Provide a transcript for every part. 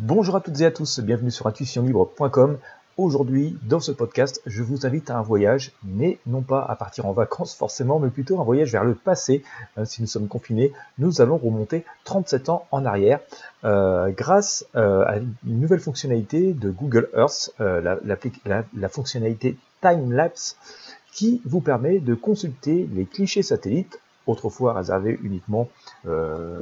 Bonjour à toutes et à tous, bienvenue sur intuitionlibre.com. Aujourd'hui, dans ce podcast, je vous invite à un voyage, mais non pas à partir en vacances forcément, mais plutôt un voyage vers le passé. Euh, si nous sommes confinés, nous allons remonter 37 ans en arrière euh, grâce euh, à une nouvelle fonctionnalité de Google Earth, la, la fonctionnalité Time Lapse, qui vous permet de consulter les clichés satellites autrefois réservé uniquement euh,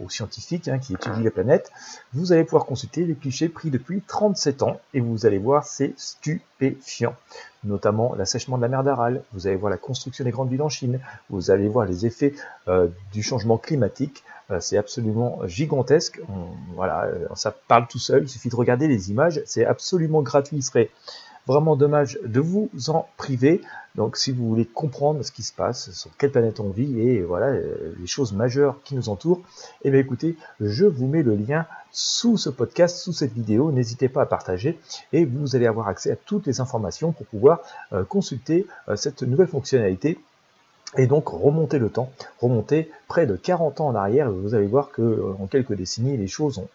aux, scientifiques hein, qui étudient les planètes, vous allez pouvoir consulter les clichés pris depuis 37 ans et vous allez voir c'est stupéfiant. Notamment l'assèchement de la mer d'Aral, vous allez voir la construction des grandes villes en Chine, vous allez voir les effets euh, du changement climatique, euh, c'est absolument gigantesque. voilà, ça parle tout seul, il suffit de regarder les images, c'est absolument gratuit, il serait vraiment dommage de vous en priver. Donc si vous voulez comprendre ce qui se passe, sur quelle planète on vit et voilà euh, les choses majeures qui nous entourent, eh bien écoutez, je vous mets le lien sous ce podcast, sous cette vidéo. N'hésitez pas à partager et vous allez avoir accès à toutes les informations pour pouvoir euh, consulter euh, cette nouvelle fonctionnalité et donc remonter le temps, remonter près de 40 ans en arrière, vous allez voir que en quelques décennies, les choses ont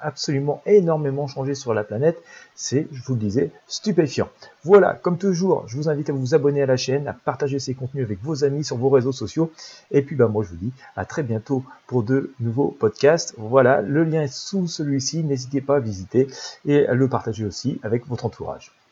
absolument énormément changé sur la planète. C'est, je vous le disais, stupéfiant. Voilà, comme toujours, je vous invite à vous abonner à la chaîne, à partager ces contenus avec vos amis sur vos réseaux sociaux. Et puis, bah, moi, je vous dis à très bientôt pour de nouveaux podcasts. Voilà, le lien est sous celui-ci. N'hésitez pas à visiter et à le partager aussi avec votre entourage.